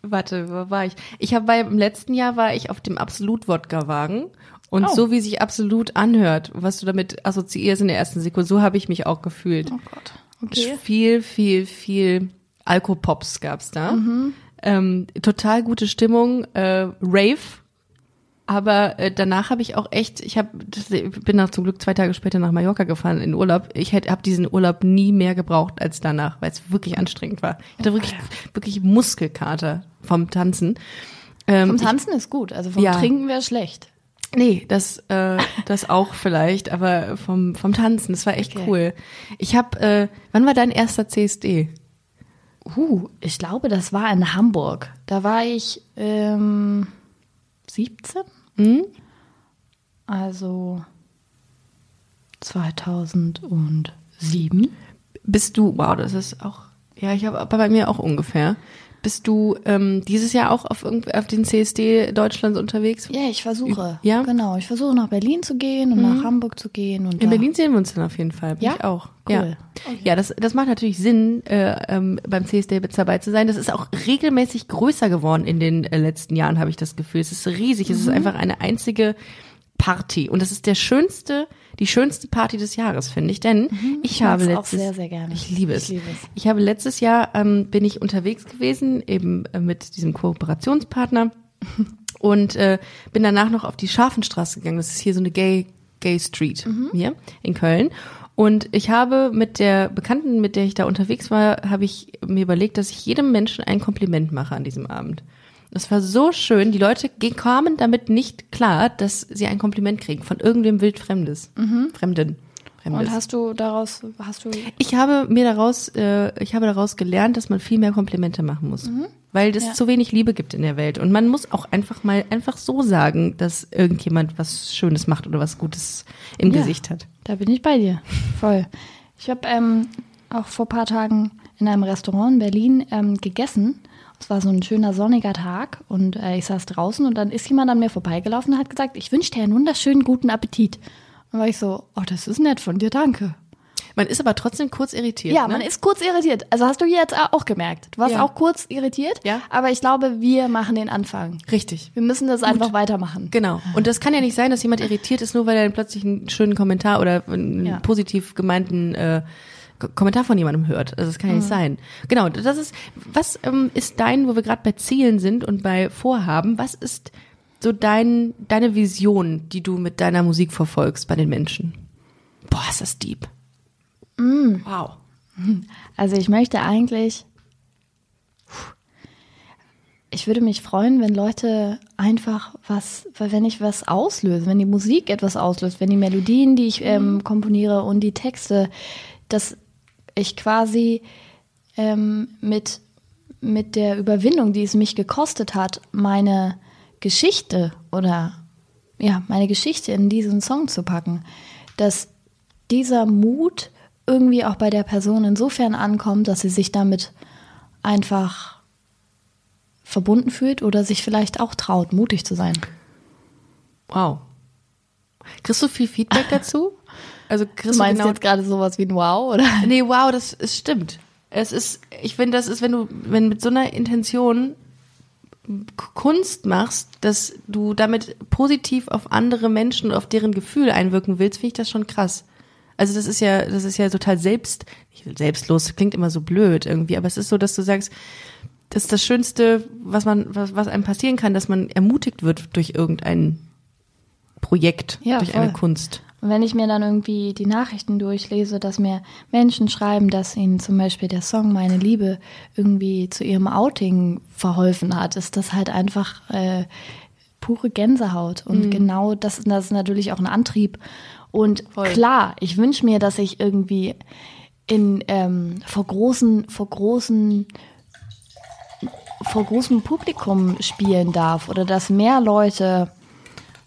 warte, wo war ich? Ich habe bei im letzten Jahr war ich auf dem Absolut-Wodka-Wagen. Und Oh. so wie sich absolut anhört, was du damit assoziierst in der ersten Sekunde, so habe ich mich auch gefühlt. Oh Gott. Okay. Viel, viel, viel Alkopops gab's da. Mhm. Ähm, total gute Stimmung, äh, Rave. Aber äh, danach habe ich auch echt, ich hab, das- ich bin nach zum Glück zwei Tage später nach Mallorca gefahren in Urlaub. Ich habe diesen Urlaub nie mehr gebraucht als danach, weil es wirklich anstrengend war. Ich hatte wirklich, wirklich Muskelkater vom Tanzen. Ähm, Vom Tanzen ist gut, also vom Ja. Trinken wäre schlecht. Nee, das, äh, das auch vielleicht, aber vom, vom Tanzen, das war echt Okay. cool. Ich habe, äh, wann war dein erster CSD? Uh, ich glaube, das war in Hamburg. Da war ich ähm, 17. Hm? Also 2007. Bist du, wow, das ist auch, ja, ich habe bei mir auch ungefähr. Bist du ähm, dieses Jahr auch auf, auf den CSD Deutschlands unterwegs? Ja, ich versuche. Ja? Mhm. Genau, ich versuche nach Berlin zu gehen und nach Hamburg zu gehen. Und In Berlin sehen wir uns dann auf jeden Fall. Bin Ja? Ich auch. Cool. Ja, ja das, das macht natürlich Sinn, äh, ähm, beim CSD mit dabei zu sein. Das ist auch regelmäßig größer geworden in den äh, letzten Jahren, habe ich das Gefühl. Es ist riesig. Es ist Mhm. einfach eine einzige Party. Und das ist der schönste, die schönste Party des Jahres, finde ich. Denn ich, Mhm. Ich habe mag's auch letztes, sehr, sehr gerne. Ich liebe es. Ich liebe es. Ich habe letztes Jahr ähm, bin ich unterwegs gewesen, eben äh, mit diesem Kooperationspartner [laughs] und äh, bin danach noch auf die Scharfenstraße gegangen. Das ist hier so eine Gay Gay Street hier in Köln. Und ich habe mit der Bekannten, mit der ich da unterwegs war, habe ich mir überlegt, dass ich jedem Menschen ein Kompliment mache an diesem Abend. Das war so schön. Die Leute kamen damit nicht klar, dass sie ein Kompliment kriegen von irgendwem wildfremdes, Fremden. Fremdes. Und hast du daraus, hast du Ich habe mir daraus, äh, ich habe daraus gelernt, dass man viel mehr Komplimente machen muss, weil es Ja. zu wenig Liebe gibt in der Welt und man muss auch einfach mal einfach so sagen, dass irgendjemand was Schönes macht oder was Gutes im Ja. Gesicht hat. Da bin ich bei dir. Voll. Ich habe ähm, auch vor ein paar Tagen in einem Restaurant in Berlin ähm, gegessen. Es war so ein schöner sonniger Tag und äh, ich saß draußen und dann ist jemand an mir vorbeigelaufen und hat gesagt, ich wünsche dir einen wunderschönen guten Appetit. Und war ich so, oh, das ist nett von dir, danke. Man ist aber trotzdem kurz irritiert. Ja, ne? man ist kurz irritiert. Also hast du jetzt auch gemerkt. Du warst Ja. auch kurz irritiert, Ja. aber ich glaube, wir machen den Anfang. richtig. Wir müssen das einfach weitermachen. Genau. Und das kann ja nicht sein, dass jemand irritiert ist, nur weil er dann plötzlich einen schönen Kommentar oder einen Ja. positiv gemeinten äh, Kommentar von jemandem hört. Also das kann ja nicht sein. Genau, das ist, was ähm, ist dein, wo wir gerade bei Zielen sind und bei Vorhaben, was ist so dein, deine Vision, die du mit deiner Musik verfolgst bei den Menschen? Boah, ist das deep. Wow. Also ich möchte eigentlich, ich würde mich freuen, wenn Leute einfach was, wenn ich was auslöse, wenn die Musik etwas auslöst, wenn die Melodien, die ich ähm, komponiere und die Texte, dass ich quasi ähm, mit, mit der Überwindung, die es mich gekostet hat, meine Geschichte oder ja, meine Geschichte in diesen Song zu packen, dass dieser Mut irgendwie auch bei der Person insofern ankommt, dass sie sich damit einfach verbunden fühlt oder sich vielleicht auch traut, mutig zu sein. Wow. Kriegst du viel Feedback dazu? Also Du kriegst meinst du genau jetzt gerade sowas wie ein Wow oder? Nee, wow, das es stimmt. Es ist, ich finde, das ist, wenn du, wenn mit so einer Intention Kunst machst, dass du damit positiv auf andere Menschen und auf deren Gefühl einwirken willst, finde ich das schon krass. Also das ist ja, das ist ja total selbst, selbstlos, klingt immer so blöd irgendwie, aber es ist so, dass du sagst, das ist das Schönste, was man, was, was einem passieren kann, dass man ermutigt wird durch irgendein Projekt, Ja, durch voll. eine Kunst. Und wenn ich mir dann irgendwie die Nachrichten durchlese, dass mir Menschen schreiben, dass ihnen zum Beispiel der Song Meine Liebe irgendwie zu ihrem Outing verholfen hat, ist das halt einfach äh, pure Gänsehaut. Und genau das, das ist natürlich auch ein Antrieb. Und Voll. klar, ich wünsche mir, dass ich irgendwie in ähm, vor großen, vor großen vor großem Publikum spielen darf oder dass mehr Leute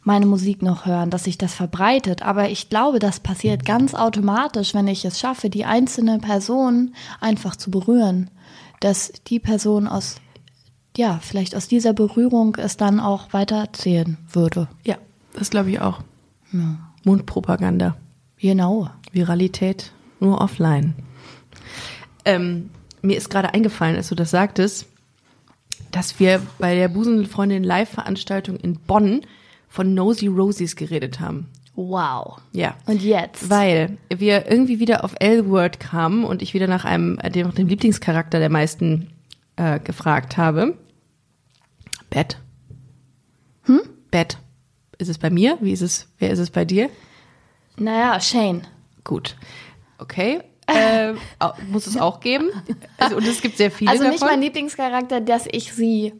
meine Musik noch hören, dass sich das verbreitet. Aber ich glaube, das passiert ganz automatisch, wenn ich es schaffe, die einzelne Person einfach zu berühren. Dass die Person aus, ja, vielleicht aus dieser Berührung es dann auch weitererzählen würde. Ja, das glaube ich auch. Mundpropaganda. Genau. Viralität nur offline. Ähm, mir ist gerade eingefallen, als du das sagtest, dass wir bei der Busenfreundin Live-Veranstaltung in Bonn von Nosy Rosies geredet haben. Wow. Ja. Und jetzt? Weil wir irgendwie wieder auf L-Word kamen und ich wieder nach einem, äh, dem, dem Lieblingscharakter der meisten äh, gefragt habe. Bett. Hm? Bett. Ist es bei mir? Wie ist es, wer ist es bei dir? Naja, Shane. Gut. Okay. [laughs] Äh, muss es auch geben. Also, und es gibt sehr viele Also nicht davon. mein Lieblingscharakter, dass ich sie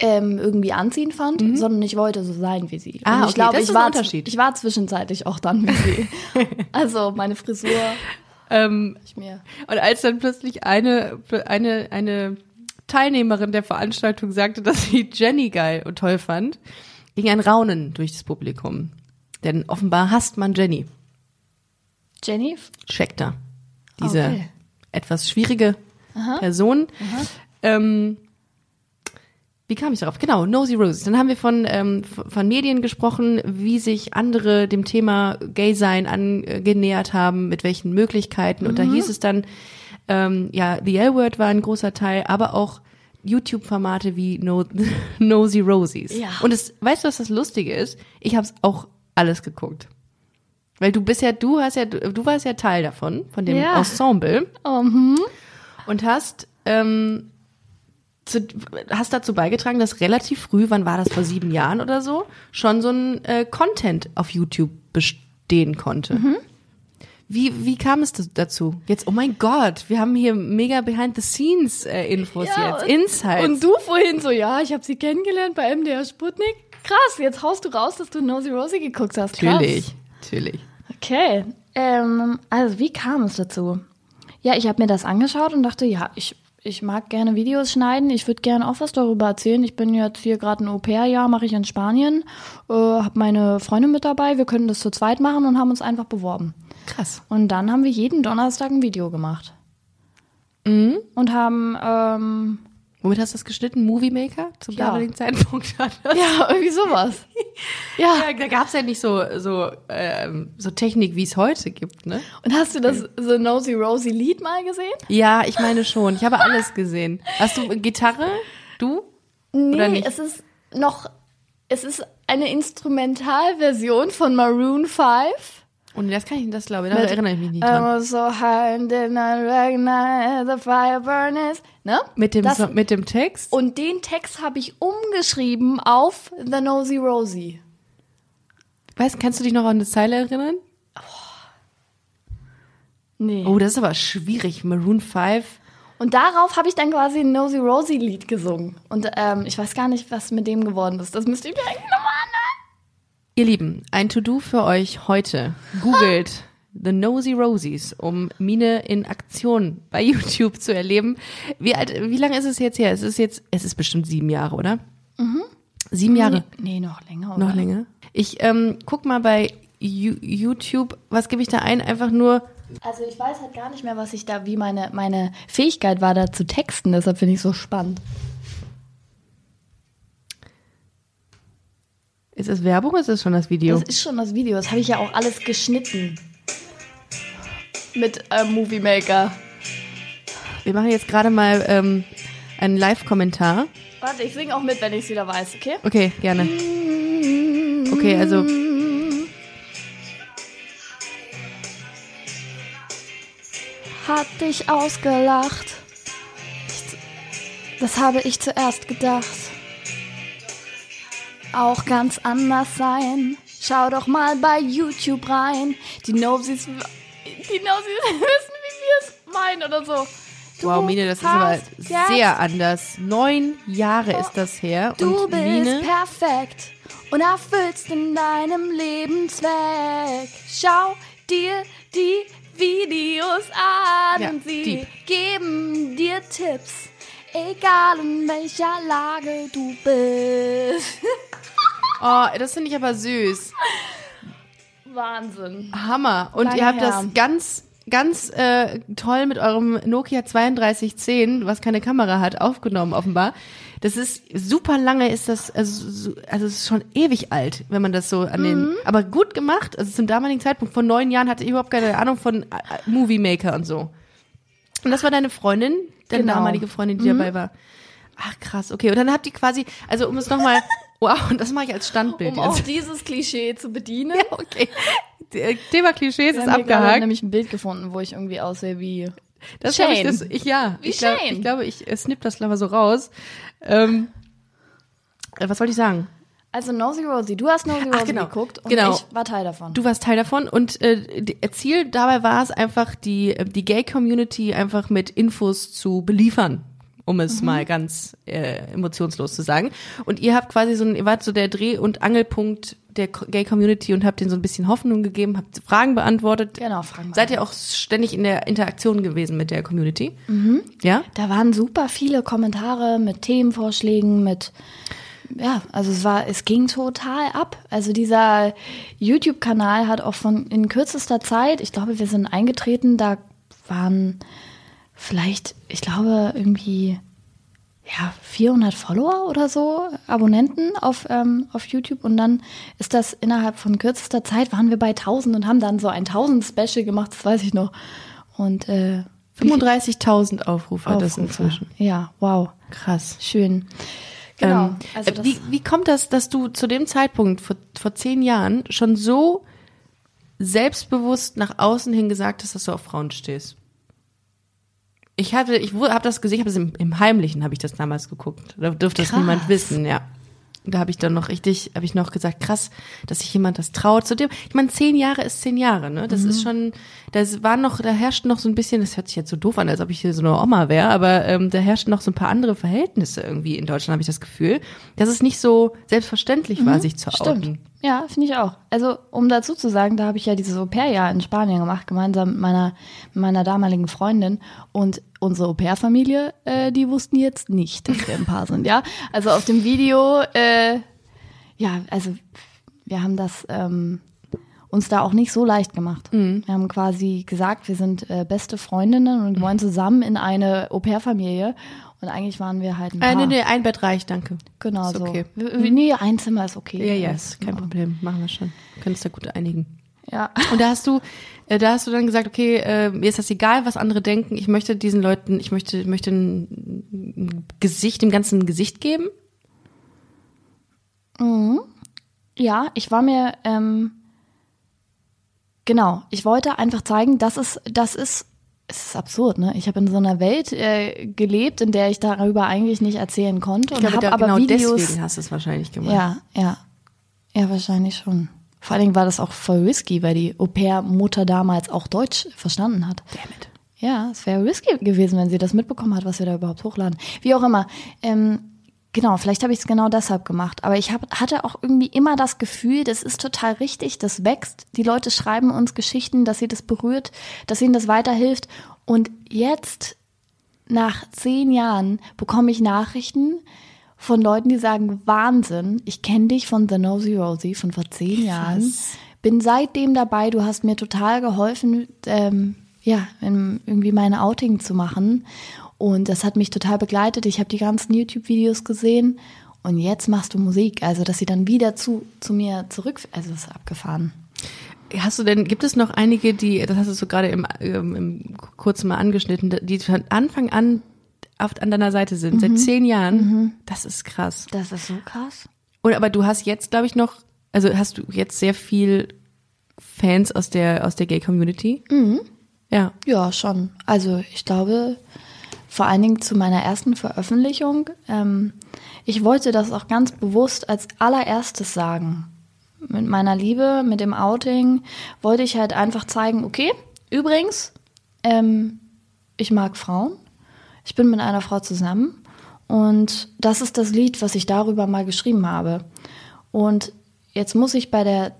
ähm, irgendwie anziehen fand, sondern ich wollte so sein wie sie. Mhm. Ah, Und ich okay, glaube, ich war, Unterschied. ich war zwischenzeitlich auch dann wie sie. [laughs] also meine Frisur, [laughs] ähm, ich mir. und als dann plötzlich eine, eine, eine Teilnehmerin der Veranstaltung sagte, dass sie Jenny geil und toll fand, ging ein Raunen durch das Publikum. Denn offenbar hasst man Jenny. Jenny? Scheckter. Diese Okay. etwas schwierige Person. Ähm, wie kam ich darauf? Genau, Nosy Roses. Dann haben wir von, ähm, von Medien gesprochen, wie sich andere dem Thema Gay-Sein angenähert haben, mit welchen Möglichkeiten. Und da hieß es dann, ähm, ja, The L-Word war ein großer Teil, aber auch YouTube-Formate wie no [laughs] Nosy Rosies. Ja. Und es, weißt du, was das Lustige ist? Ich habe es auch alles geguckt. Weil du bist ja, du hast ja, du warst ja Teil davon, von dem Ja. Ensemble Oh, hm. und hast ähm, zu, hast dazu beigetragen, dass relativ früh, wann war das vor sieben Jahren oder so, schon so ein äh, Content auf YouTube bestehen konnte. Mhm. Wie, wie kam es dazu? Jetzt, oh mein Gott, wir haben hier mega Behind-the-Scenes-Infos Ja, jetzt, Insights. Und du vorhin so, ja, ich habe sie kennengelernt bei MDR Sputnik. Krass, jetzt haust du raus, dass du Nosy Rosie geguckt hast. Krass. Natürlich, natürlich. Okay. Ähm, also wie kam es dazu? Ja, ich habe mir das angeschaut und dachte, ja, ich, ich mag gerne Videos schneiden. Ich würde gerne auch was darüber erzählen. Ich bin jetzt hier gerade ein Au-pair-Jahr, mache ich in Spanien. Äh, habe meine Freundin mit dabei. Wir können das zu zweit machen und haben uns einfach beworben. Krass. Und dann haben wir jeden Donnerstag ein Video gemacht. Und haben, ähm, Womit hast du das geschnitten? Movie Maker? Zum Ja. damaligen Zeitpunkt hat das. ja, irgendwie sowas. [laughs] ja. Ja, da gab's ja nicht so, so, ähm, so Technik, wie es heute gibt, ne? Und hast du das The Nosy Rosie Lied mal gesehen? Ja, ich meine schon. Ich habe alles gesehen. Hast du Gitarre? Du? Nee, es ist noch, es ist eine Instrumentalversion von Maroon 5. Und das kann ich, das glaube ich, da erinnere ich mich nicht dran. was so high and the fire burn is. Ne? Mit dem, das, so, mit dem Text? Und den Text habe ich umgeschrieben auf The Nosy Rosie. Weißt, kannst du dich noch an eine Zeile erinnern? Nee. Oh, das ist aber schwierig. Maroon 5. Und darauf habe ich dann quasi ein Nosy Rosie Lied gesungen. Und ähm, ich weiß gar nicht, was mit dem geworden ist. Das müsste ich mir eigentlich nochmal. Ihr Lieben, ein To-Do für euch heute. Googelt The Nosy Rosies, um Mine in Aktion bei [laughs] YouTube zu erleben. Wie alt, wie lange ist es jetzt her? Es ist jetzt, es ist bestimmt sieben Jahre, oder? Sieben Jahre. Nee, noch länger. Oder? Noch länger. Ich ähm, guck mal bei YouTube, was gebe ich da ein? Einfach nur Also ich weiß halt gar nicht mehr, was ich da, wie meine, meine Fähigkeit war, da zu texten. Deshalb finde ich so spannend. Ist es Werbung oder ist es schon das Video? Das ist schon das Video. Das habe ich ja auch alles geschnitten. Mit äh, Movie Maker. Wir machen jetzt gerade mal ähm, einen Live-Kommentar. Warte, ich singe auch mit, wenn ich es wieder weiß, okay? Okay, gerne. Okay, also Hat dich ausgelacht. Das habe ich zuerst gedacht. Auch ganz anders sein. Schau doch mal bei YouTube rein. Die Nosies, die Nosies [laughs] wissen, wie wir es meinen oder so. Du wow, Mine, das ist aber sehr anders. Neun Jahre ist das her Du und bist Mine, perfekt und erfüllst in deinem Leben Zweck. Schau dir die Videos an Ja, und sie deep. geben dir Tipps, egal in welcher Lage du bist. [laughs] oh, das finde ich aber süß. Wahnsinn. Hammer. Und Lange ihr habt her. das ganz, ganz äh, toll mit eurem Nokia 3210, was keine Kamera hat, aufgenommen offenbar. Das ist super lange, ist das, also, so- also es ist schon ewig alt, wenn man das so an den, Mhm. aber gut gemacht. Also zum damaligen Zeitpunkt, vor neun Jahren hatte ich überhaupt keine Ahnung von äh, Movie Maker und so. Und das war deine Freundin, deine Genau. damalige Freundin, die dabei war. Ach krass, okay. Und dann habt ihr quasi, also um es nochmal, [laughs] wow, und das mache ich als Standbild Um auch jetzt. dieses Klischee zu bedienen. [laughs] Ja, okay. Der Thema Klischees ist haben hier gerade abgehakt. nämlich ein Bild gefunden, wo ich irgendwie aussehe wie Das glaub ich, Shane. das, ich, ja, Wie ich, glaub, Shane. ich glaube, ich äh, snipp das mal so raus. Ähm, äh, was wollte ich sagen? Also Nosy Rosie, du hast Nosy Rosie genau. geguckt und Genau. ich war Teil davon. Du warst Teil davon und äh, die- Ziel dabei war es einfach, die, äh, die Gay-Community einfach mit Infos zu beliefern, um es Mhm. mal ganz äh, emotionslos zu sagen. Und ihr habt quasi so ein, ihr wart so der Dreh- und Angelpunkt der Co- Gay-Community und habt denen so ein bisschen Hoffnung gegeben, habt Fragen beantwortet. Genau, Fragen Seid ihr auch ständig in der Interaktion gewesen mit der Community? Ja? Da waren super viele Kommentare mit Themenvorschlägen, mit ja, also es war, es ging total ab. Also dieser YouTube-Kanal hat auch von in kürzester Zeit, ich glaube, wir sind eingetreten, da waren vielleicht, ich glaube, irgendwie ja, 400 Follower oder so, Abonnenten auf, ähm, auf YouTube. Und dann ist das innerhalb von kürzester Zeit, waren wir bei 1000 und haben dann so ein 1000-Special gemacht, das weiß ich noch. Und äh, 35.000 Aufrufe, hat das inzwischen. Ja, wow. Krass. Schön. Genau. Ähm, also äh, wie, wie kommt das, dass du zu dem Zeitpunkt, vor, vor zehn Jahren, schon so selbstbewusst nach außen hin gesagt hast, dass du auf Frauen stehst? Ich hatte, ich habe das gesehen, ich habe das im, im Heimlichen, habe ich das damals geguckt. Da dürfte das Krass. niemand wissen, ja. Da habe ich dann noch richtig, habe ich noch gesagt, krass, dass sich jemand das traut. Zu dem, ich meine, zehn Jahre ist zehn Jahre, ne? Das Mhm. ist schon, das war noch, da herrscht noch so ein bisschen, das hört sich jetzt so doof an, als ob ich hier so eine Oma wäre, aber ähm, da herrschen noch so ein paar andere Verhältnisse irgendwie in Deutschland, habe ich das Gefühl, dass es nicht so selbstverständlich war, sich zu outen. Mhm. stimmt. Ja, finde ich auch. Also, um dazu zu sagen, da habe ich ja dieses Au-pair-Jahr in Spanien gemacht, gemeinsam mit meiner, mit meiner damaligen Freundin. Und unsere Au-pair-Familie, äh, die wussten jetzt nicht, dass wir ein Paar sind, ja. Also auf dem Video, äh, ja, also wir haben das ähm, uns da auch nicht so leicht gemacht. Mhm. Wir haben quasi gesagt, wir sind äh, beste Freundinnen und wollen zusammen in eine Au-pair-Familie. Und eigentlich waren wir halt ein Paar. Äh, nee, nee, ein Bett reicht, danke. Genau Ist so. okay. Nee, ein Zimmer ist okay. Ja, ja, ist kein Problem, machen wir schon. Können uns da gut einigen. Ja. Und da hast du, äh, da hast du dann gesagt, okay, äh, mir ist das egal, was andere denken. Ich möchte diesen Leuten, ich möchte, ich möchte ein, Gesicht, dem Ganzen ein Gesicht geben. Ja, ich war mir, ähm, genau, ich wollte einfach zeigen, dass es, das ist, es ist absurd, ne? Ich habe in so einer Welt äh, gelebt, in der ich darüber eigentlich nicht erzählen konnte Ich und glaube, habe da, aber genau Videos. deswegen hast du es wahrscheinlich gemacht. Ja, ja. Ja, wahrscheinlich schon. Vor allen Dingen war das auch voll risky, weil die Au-pair-Mutter damals auch Deutsch verstanden hat. Damit. Ja, es wäre risky gewesen, wenn sie das mitbekommen hat, was wir da überhaupt hochladen. Wie auch immer. Ähm, genau, vielleicht habe ich es genau deshalb gemacht. Aber ich hab, hatte auch irgendwie immer das Gefühl, das ist total richtig, das wächst. Die Leute schreiben uns Geschichten, dass sie das berührt, dass ihnen das weiterhilft. Und jetzt, nach zehn Jahren, bekomme ich Nachrichten von Leuten, die sagen, Wahnsinn, ich kenne dich von The Nosy Rosie von vor zehn Jahren. Bin seitdem dabei, du hast mir total geholfen, ähm, ja, irgendwie meine Outing zu machen. Und das hat mich total begleitet. Ich habe die ganzen YouTube-Videos gesehen und jetzt machst du Musik. Also, dass sie dann wieder zu, zu mir zurück, also ist abgefahren. Hast du denn, gibt es noch einige, die, das hast du so gerade im, ähm, im kurz mal angeschnitten, die von Anfang an auf, an deiner Seite sind, Mhm. seit zehn Jahren? Das ist krass. Das ist so krass. Und aber du hast jetzt, glaube ich, noch, also hast du jetzt sehr viel Fans aus der aus der Gay Community? Mhm. Ja. Ja, schon. Also ich glaube, vor allen Dingen zu meiner ersten Veröffentlichung, ähm, ich wollte das auch ganz bewusst als allererstes sagen. Mit meiner Liebe, mit dem Outing, wollte ich halt einfach zeigen, okay, übrigens, ähm, ich mag Frauen. Ich bin mit einer Frau zusammen. Und das ist das Lied, was ich darüber mal geschrieben habe. Und jetzt muss ich bei der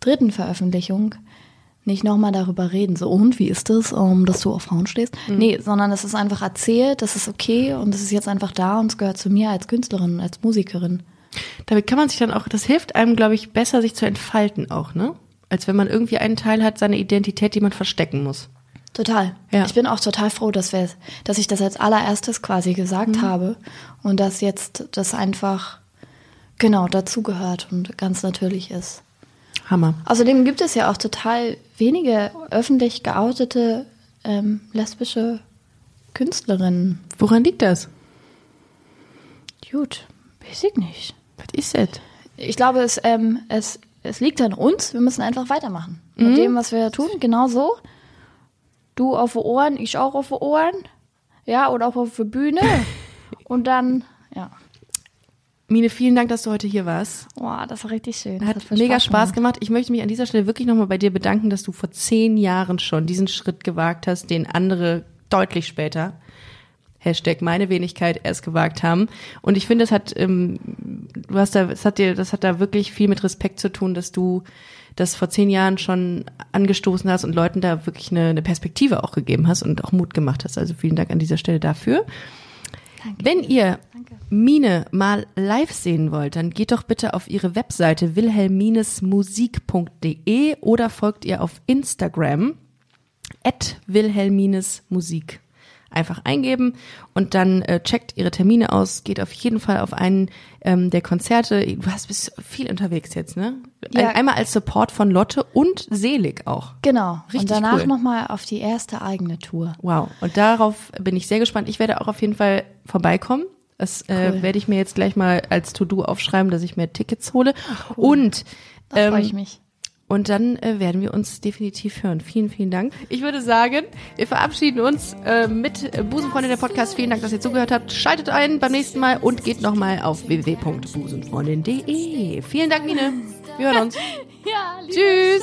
dritten Veröffentlichung nicht nochmal darüber reden, so und wie ist das, um, dass du auf Frauen stehst? Nee, sondern es ist einfach erzählt, das ist okay und es ist jetzt einfach da und es gehört zu mir als Künstlerin, als Musikerin. Damit kann man sich dann auch, das hilft einem, glaube ich, besser, sich zu entfalten auch, ne? Als wenn man irgendwie einen Teil hat, seine Identität, die man verstecken muss. Total. Ja. Ich bin auch total froh, dass, wir, dass ich das als allererstes quasi gesagt habe und dass jetzt das einfach genau dazugehört und ganz natürlich ist. Hammer. Außerdem gibt es ja auch total wenige öffentlich geoutete ähm, lesbische Künstlerinnen. Woran liegt das? Gut, weiß ich nicht. Was ist das? Ich glaube, es, ähm, es, es liegt an uns. Wir müssen einfach weitermachen. Mit dem, was wir tun, genau so. Du auf die Ohren, ich auch auf die Ohren. Ja, oder auch auf die Bühne. [laughs] Und dann, ja. Mine, vielen Dank, dass du heute hier warst. Boah, das war richtig schön. Das Hat viel mega Spaß gemacht. Ich möchte mich an dieser Stelle wirklich nochmal bei dir bedanken, dass du vor zehn Jahren schon diesen Schritt gewagt hast, den andere deutlich später, Hashtag meine Wenigkeit, erst gewagt haben. Und ich finde, es hat, ähm, du hast da, es hat dir, das hat da wirklich viel mit Respekt zu tun, dass du das vor zehn Jahren schon angestoßen hast und Leuten da wirklich eine, eine Perspektive auch gegeben hast und auch Mut gemacht hast. Also vielen Dank an dieser Stelle dafür. Wenn ihr Mine mal live sehen wollt, dann geht doch bitte auf ihre Webseite wilhelminesmusik.de oder folgt ihr auf Instagram at wilhelminesmusik. Einfach eingeben und dann äh, checkt ihre Termine aus, geht auf jeden Fall auf einen ähm, der Konzerte. Du hast bist viel unterwegs jetzt, ne? Ein, Ja. Einmal als Support von Lotte und Selig auch. Genau. Richtig und danach cool. nochmal auf die erste eigene Tour. Wow. Und darauf bin ich sehr gespannt. Ich werde auch auf jeden Fall vorbeikommen. Das äh, Cool. werde ich mir jetzt gleich mal als To-Do aufschreiben, dass ich mir Tickets hole. Und Da ähm, freue ich mich. Und dann äh, werden wir uns definitiv hören. Vielen, vielen Dank. Ich würde sagen, wir verabschieden uns äh, mit äh, Busenfreundin der Podcast. Vielen Dank, dass ihr zugehört habt. Schaltet ein beim nächsten Mal und geht nochmal auf www.busenfreundin.de. Vielen Dank, Mine. Wir hören uns. [laughs] Ja, Tschüss.